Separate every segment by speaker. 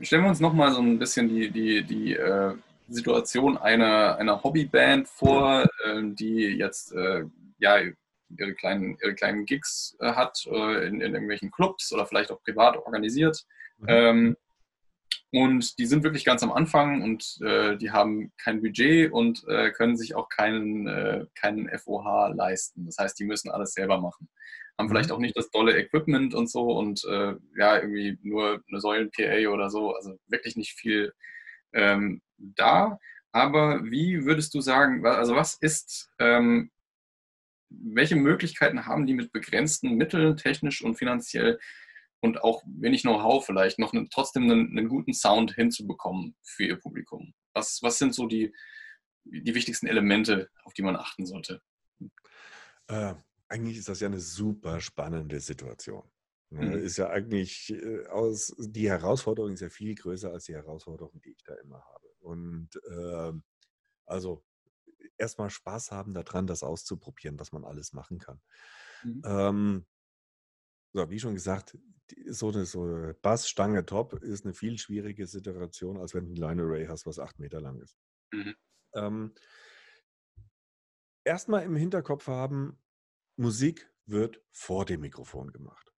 Speaker 1: stellen wir uns nochmal so ein bisschen die, die, die äh, Situation einer, einer Hobbyband vor, äh, die jetzt äh, ja, ihre, kleinen, ihre kleinen Gigs äh, hat äh, in, in, irgendwelchen Clubs oder vielleicht auch privat organisiert. Mhm. Ähm, und die sind wirklich ganz am Anfang und äh, die haben kein Budget und äh, können sich auch keinen, äh, keinen FOH leisten. Das heißt, die müssen alles selber machen. Haben vielleicht mhm. auch nicht das tolle Equipment und so und äh, ja, irgendwie nur eine Säulen-PA oder so. Also wirklich nicht viel ähm, da. Aber wie würdest du sagen, also was ist, ähm, welche Möglichkeiten haben die mit begrenzten Mitteln, technisch und finanziell, und auch wenig Know-how vielleicht noch einen, trotzdem einen, einen, guten Sound hinzubekommen für ihr Publikum? Was, was sind so die, die wichtigsten Elemente, auf die man achten sollte?
Speaker 2: Äh, eigentlich ist das ja eine super spannende Situation. Ne? Mhm. Ist ja eigentlich äh, aus, die Herausforderung ist ja viel größer als die Herausforderung, die ich da immer habe. Und äh, also erstmal Spaß haben daran, das auszuprobieren, was man alles machen kann. Mhm. Ähm, so, wie schon gesagt, so eine, so eine Bassstange top ist eine viel schwierige Situation, als wenn du ein Line Array hast, was acht Meter lang ist. Mhm. Ähm, Erstmal im Hinterkopf haben, Musik wird vor dem Mikrofon gemacht.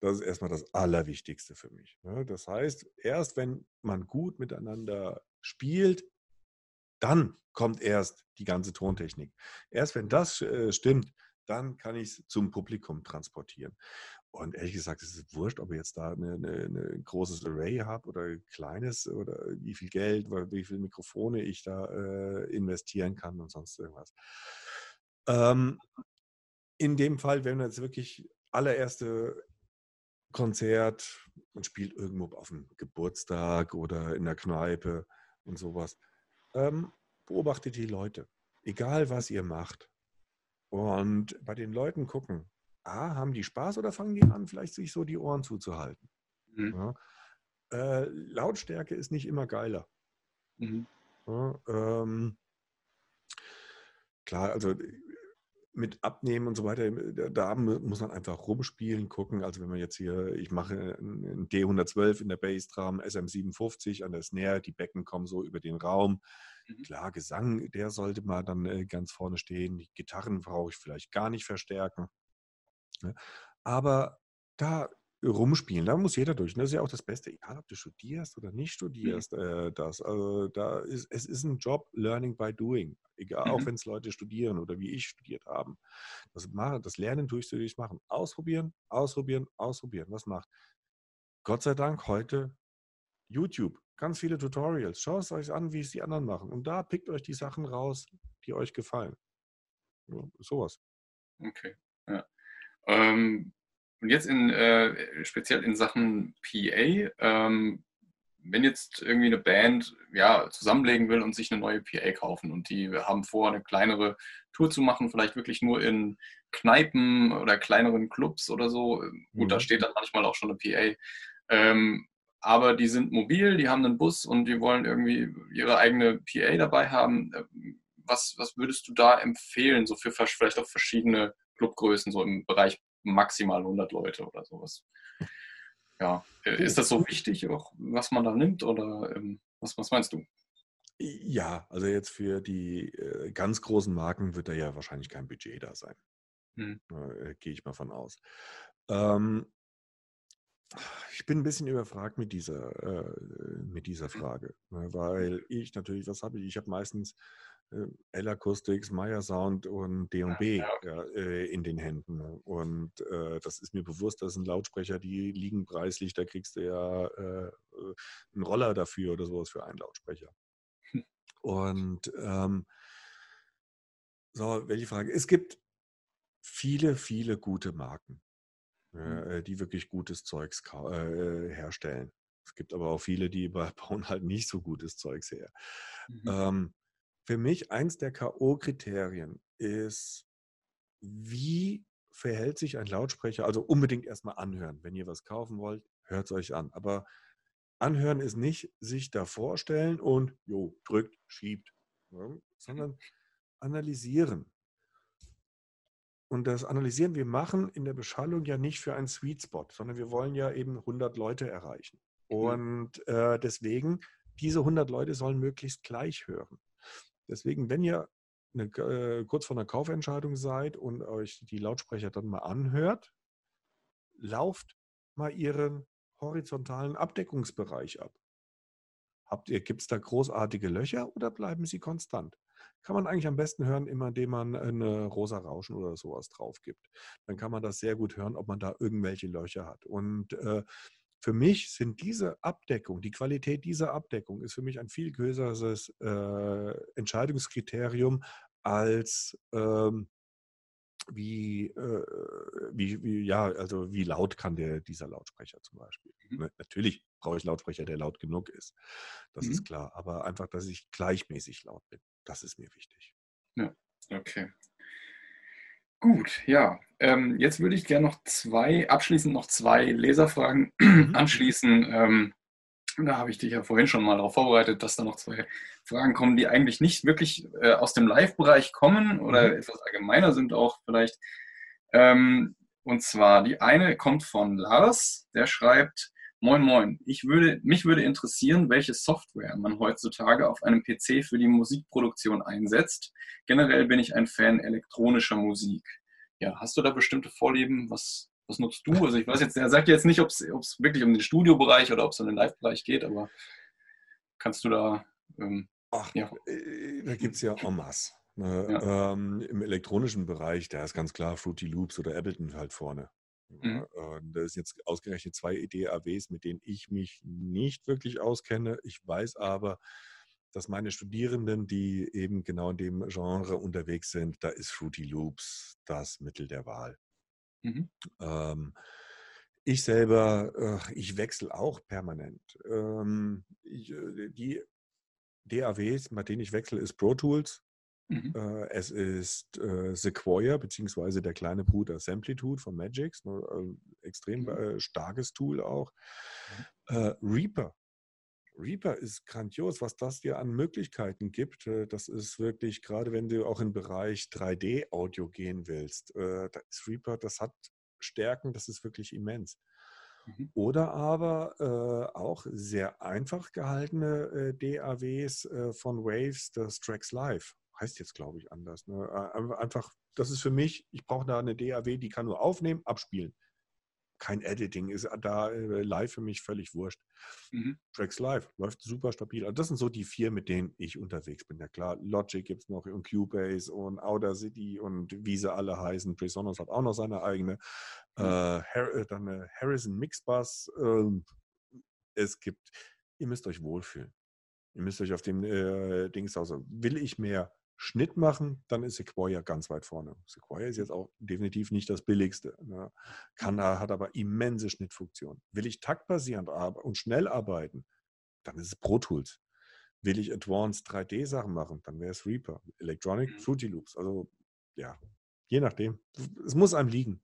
Speaker 2: Das ist erstmal das Allerwichtigste für mich. Ne? Das heißt, erst wenn man gut miteinander spielt, dann kommt erst die ganze Tontechnik. Erst wenn das äh, stimmt, dann kann ich es zum Publikum transportieren. Und ehrlich gesagt, es ist wurscht, ob ich jetzt da eine großes Array habe oder ein kleines oder wie viel Geld wie viele Mikrofone ich da äh, investieren kann und sonst irgendwas. Ähm, in dem Fall, wenn man jetzt wirklich allererste Konzert, man spielt irgendwo auf dem Geburtstag oder in der Kneipe und sowas, ähm, beobachtet die Leute, egal was ihr macht. Und bei den Leuten gucken, A, haben die Spaß oder fangen die an, vielleicht sich so die Ohren zuzuhalten? Mhm. Ja. Äh, Lautstärke ist nicht immer geiler. Mhm. Ja, ähm, klar, also mit Abnehmen und so weiter, da muss man einfach rumspielen, gucken. Also wenn man jetzt hier, ich mache ein D112 in der Bassdrum, SM57 an der Snare, die Becken kommen so über den Raum. Mhm. Klar, Gesang, der sollte mal dann äh, ganz vorne stehen. Die Gitarren brauche ich vielleicht gar nicht verstärken. Ne? Aber da rumspielen, da muss jeder durch. Und das ist ja auch das Beste, egal ob du studierst oder nicht mhm. studierst, mhm. äh, das. Also da ist, es ist ein Job, Learning by Doing. Egal, mhm. auch wenn es Leute studieren oder wie ich studiert haben. Das, machen, das Lernen tust du durch machen. Ausprobieren, ausprobieren, ausprobieren. Was macht? Gott sei Dank heute YouTube. Ganz viele Tutorials. Schaut es euch an, wie es die anderen machen. Und da pickt euch die Sachen raus, die euch gefallen. Ja, sowas.
Speaker 1: Okay. Ja. Ähm, und jetzt in, äh, speziell in Sachen PA, ähm, wenn jetzt irgendwie eine Band ja, zusammenlegen will und sich eine neue PA kaufen und die haben vor, eine kleinere Tour zu machen, vielleicht wirklich nur in Kneipen oder kleineren Clubs oder so, gut, da mhm. steht dann manchmal auch schon eine PA, ähm, aber die sind mobil, die haben einen Bus und die wollen irgendwie ihre eigene PA dabei haben. Was, was würdest du da empfehlen, so für vielleicht auch verschiedene Clubgrößen, so im Bereich maximal 100 Leute oder sowas. Ja, äh, ist das so wichtig, auch was man da nimmt oder ähm, was, was meinst du?
Speaker 2: Ja, also jetzt für die äh, ganz großen Marken wird da ja wahrscheinlich kein Budget da sein. Hm. Äh, Gehe ich mal von aus. Ähm, ich bin ein bisschen überfragt mit dieser, äh, mit dieser hm. Frage, ne, weil ich natürlich, was habe ich? Ich habe meistens äh, L-Acoustics, Meyer Sound und D&B ja, ja. äh, in den Händen. Und äh, das ist mir bewusst, das sind Lautsprecher, die liegen preislich, da kriegst du ja äh, einen Roller dafür oder sowas für einen Lautsprecher. Hm. Und ähm, so, welche Frage? Es gibt viele, viele gute Marken, hm. die wirklich gutes Zeugs äh, herstellen. Es gibt aber auch viele, die bauen halt nicht so gutes Zeugs her. Mhm. Ähm, für mich eins der K.O.-Kriterien ist, wie verhält sich ein Lautsprecher? Also unbedingt erstmal anhören. Wenn ihr was kaufen wollt, hört es euch an. Aber anhören ist nicht sich da vorstellen und jo, drückt, schiebt, ja, sondern analysieren. Und das Analysieren wir machen in der Beschallung ja nicht für einen Sweet Spot, sondern wir wollen ja eben 100 Leute erreichen. Und äh, deswegen, diese 100 Leute sollen möglichst gleich hören. Deswegen, wenn ihr eine, äh, kurz vor einer Kaufentscheidung seid und euch die Lautsprecher dann mal anhört, lauft mal ihren horizontalen Abdeckungsbereich ab. Habt ihr, gibt es da großartige Löcher oder bleiben sie konstant? Kann man eigentlich am besten hören, immer indem man eine rosa Rauschen oder sowas drauf gibt. Dann kann man das sehr gut hören, ob man da irgendwelche Löcher hat. Und äh, für mich sind diese Abdeckung, die Qualität dieser Abdeckung ist für mich ein viel größeres äh, Entscheidungskriterium als ähm, wie, äh, wie, wie, ja, also wie laut kann der, dieser Lautsprecher zum Beispiel. Mhm. Ne, natürlich brauche ich Lautsprecher, der laut genug ist. Das mhm. ist klar. Aber einfach, dass ich gleichmäßig laut bin, das ist mir wichtig.
Speaker 1: Ja, okay. Gut, ja. Ähm, jetzt würde ich gerne noch zwei, abschließend noch zwei Leserfragen mhm. anschließen. Ähm, da habe ich dich ja vorhin schon mal darauf vorbereitet, dass da noch zwei Fragen kommen, die eigentlich nicht wirklich äh, aus dem Live-Bereich kommen oder mhm. etwas allgemeiner sind auch vielleicht. Ähm, und zwar die eine kommt von Lars, der schreibt, Moin Moin, ich würde, mich würde interessieren, welche Software man heutzutage auf einem PC für die Musikproduktion einsetzt. Generell bin ich ein Fan elektronischer Musik. Ja, hast du da bestimmte Vorlieben? Was, was nutzt du? Also ich weiß jetzt, er sagt jetzt nicht, ob es wirklich um den Studiobereich oder ob es um den Live-Bereich geht, aber kannst du da... Ähm,
Speaker 2: Ach, ja. Äh, da gibt es ja en masse. Ne? Ja. Ähm, Im elektronischen Bereich, da ist ganz klar Fruity Loops oder Ableton halt vorne. Mhm. Das sind jetzt ausgerechnet zwei DAWs, mit denen ich mich nicht wirklich auskenne. Ich weiß aber, dass meine Studierenden, die eben genau in dem Genre unterwegs sind, da ist Fruity Loops das Mittel der Wahl. Mhm. Ähm, ich selber, ich wechsle auch permanent. Ähm, ich, äh, die DAWs, bei denen ich wechsle, ist Pro Tools. Mhm. Äh, es ist äh, Sequoia, beziehungsweise der kleine Bruder Samplitude von Magix, ne, äh, extrem mhm. Äh, starkes Tool auch. Mhm. Äh, Reaper. Reaper ist grandios, was das dir an Möglichkeiten gibt. Das ist wirklich, gerade wenn du auch im Bereich 3D-Audio gehen willst, da ist Reaper, das hat Stärken, das ist wirklich immens. Mhm. Oder aber äh, auch sehr einfach gehaltene äh, DAWs äh, von Waves, das Tracks Live. Heißt jetzt, glaube ich, anders. Ne? Einfach, das ist für mich, ich brauche da eine DAW, die kann nur aufnehmen, abspielen. Kein Editing ist da äh, live für mich völlig wurscht. Mhm. Tracks Live läuft super stabil. Also das sind so die vier, mit denen ich unterwegs bin. Ja klar, Logic gibt es noch und Cubase und Outer City und wie sie alle heißen. Presonus hat auch noch seine eigene. Mhm. Äh, äh dann eine Harrison Mixbus. Äh, es gibt, ihr müsst euch wohlfühlen. Ihr müsst euch auf dem äh, Dings aus. Will ich mehr Schnitt machen, dann ist Sequoia ganz weit vorne. Sequoia ist jetzt auch definitiv nicht das billigste. Ne? Kann, hat aber immense Schnittfunktionen. Will ich taktbasierend und schnell arbeiten, dann ist es Pro Tools. Will ich Advanced 3D-Sachen machen, dann wäre es Reaper. Electronic, mhm. Fruity Loops. Also ja, je nachdem. Es muss einem liegen.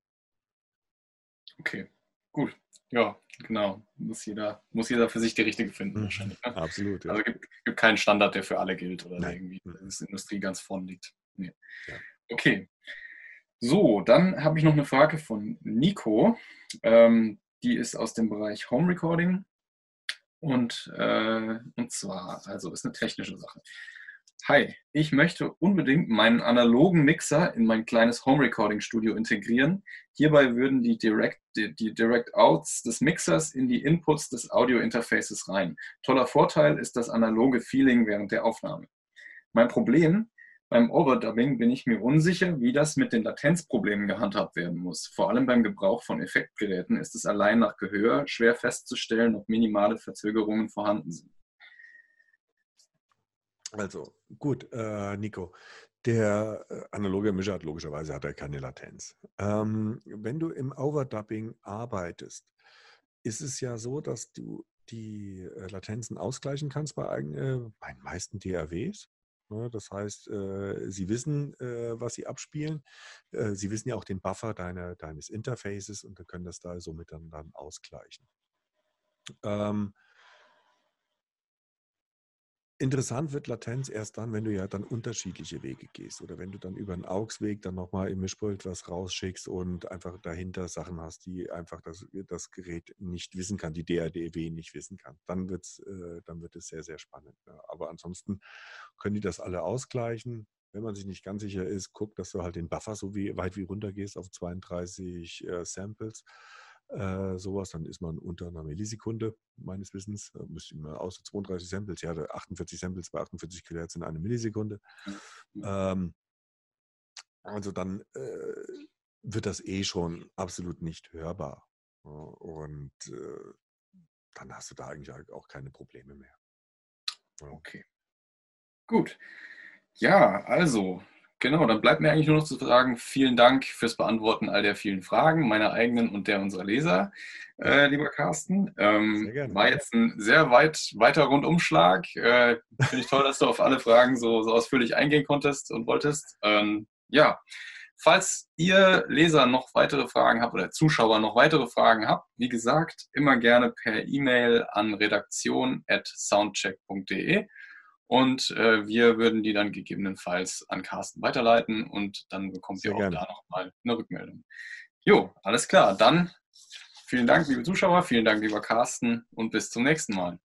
Speaker 1: Okay, gut. Ja, genau. Muss jeder, muss jeder für sich die richtige finden,
Speaker 2: mhm. wahrscheinlich. Ne? Absolut.
Speaker 1: Ja. Also gibt, gibt keinen Standard, der für alle gilt oder Nein. irgendwie in der Industrie ganz vorn liegt. Nee. Ja. Okay. So, dann habe ich noch eine Frage von Nico. Ähm, die ist aus dem Bereich Home Recording. Und, äh, und zwar, also ist eine technische Sache. Hi, ich möchte unbedingt meinen analogen Mixer in mein kleines Home Recording Studio integrieren. Hierbei würden die Direct, die, Direct Outs des Mixers in die Inputs des Audio Interfaces rein. Toller Vorteil ist das analoge Feeling während der Aufnahme. Mein Problem beim Overdubbing bin ich mir unsicher, wie das mit den Latenzproblemen gehandhabt werden muss. Vor allem beim Gebrauch von Effektgeräten ist es allein nach Gehör schwer festzustellen, ob minimale Verzögerungen vorhanden sind.
Speaker 2: Also gut, äh, Nico. Der äh, analoge Mischer hat logischerweise hat er keine Latenz. Ähm, wenn du im Overdubbing arbeitest, ist es ja so, dass du die äh, Latenzen ausgleichen kannst bei, äh, bei den meisten DAWs. Ne? Das heißt, äh, sie wissen, was sie abspielen. sie wissen ja auch den Buffer deine, deines Interfaces und können das da somit dann, dann ausgleichen. Ähm, Interessant wird Latenz erst dann, wenn du ja dann unterschiedliche Wege gehst oder wenn du dann über einen AUX-Weg dann nochmal im Mischpult was rausschickst und einfach dahinter Sachen hast, die einfach das, das Gerät nicht wissen kann, die DADW nicht wissen kann. Dann, wird's, äh, dann wird es sehr, sehr spannend. Ja. Aber ansonsten können die das alle ausgleichen. Wenn man sich nicht ganz sicher ist, guck, dass du halt den Buffer so wie, weit wie runter gehst auf 32 äh, Samples äh, sowas, dann ist man unter einer Millisekunde, meines Wissens. Da müsste man außer 32 Samples, ja, 48 Samples bei 48 Kilohertz in einer Millisekunde. Ähm, also dann äh, wird das eh schon absolut nicht hörbar. Und äh, dann hast du da eigentlich auch keine Probleme mehr.
Speaker 1: Okay. Gut. Ja, also Genau, dann bleibt mir eigentlich nur noch zu sagen, vielen Dank fürs Beantworten all der vielen Fragen, meiner eigenen und der unserer Leser, äh, lieber Carsten. Ähm, sehr gerne. War jetzt ein sehr weit, weiter Rundumschlag. Äh, Finde ich toll, dass du auf alle Fragen so, so ausführlich eingehen konntest und wolltest. Ähm, ja, falls ihr Leser noch weitere Fragen habt oder Zuschauer noch weitere Fragen habt, wie gesagt, immer gerne per E-Mail an redaktion.soundcheck.de. Und äh, wir würden die dann gegebenenfalls an Carsten weiterleiten und dann bekommt Sehr ihr auch gerne. da nochmal eine Rückmeldung. Jo, alles klar. Dann vielen Dank, liebe Zuschauer, vielen Dank, lieber Carsten und bis zum nächsten Mal.